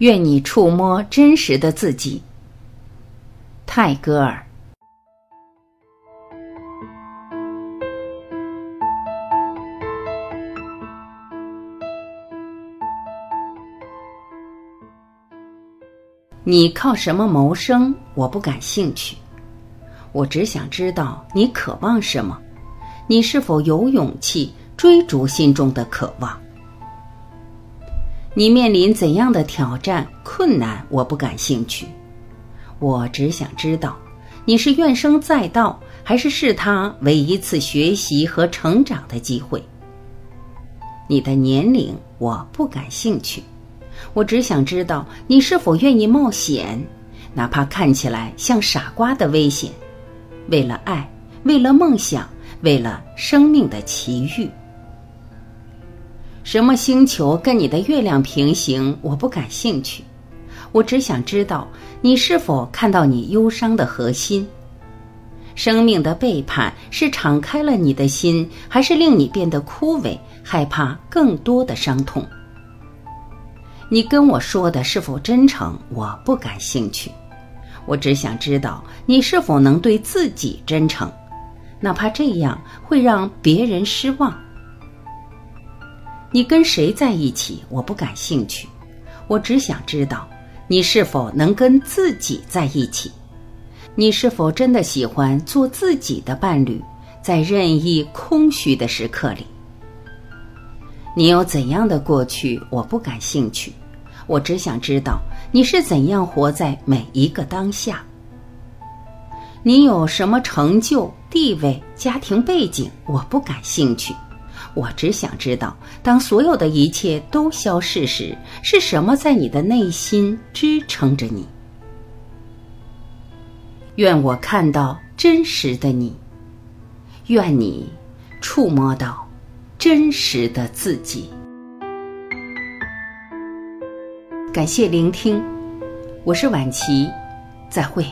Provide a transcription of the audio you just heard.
愿你触摸真实的自己。泰戈尔。你靠什么谋生？我不感兴趣。我只想知道你渴望什么，你是否有勇气追逐心中的渴望？你面临怎样的挑战、困难？我不感兴趣。我只想知道，你是怨声载道，还是视它为一次学习和成长的机会？你的年龄我不感兴趣。我只想知道你是否愿意冒险，哪怕看起来像傻瓜的危险，为了爱，为了梦想，为了生命的奇遇。什么星球跟你的月亮平行？我不感兴趣。我只想知道你是否看到你忧伤的核心。生命的背叛是敞开了你的心，还是令你变得枯萎，害怕更多的伤痛？你跟我说的是否真诚？我不感兴趣。我只想知道你是否能对自己真诚，哪怕这样会让别人失望。你跟谁在一起？我不感兴趣。我只想知道你是否能跟自己在一起。你是否真的喜欢做自己的伴侣，在任意空虚的时刻里？你有怎样的过去？我不感兴趣。我只想知道你是怎样活在每一个当下。你有什么成就、地位、家庭背景？我不感兴趣。我只想知道，当所有的一切都消逝时，是什么在你的内心支撑着你？愿我看到真实的你。愿你触摸到真实的自己。感谢聆听，我是晚琪，再会。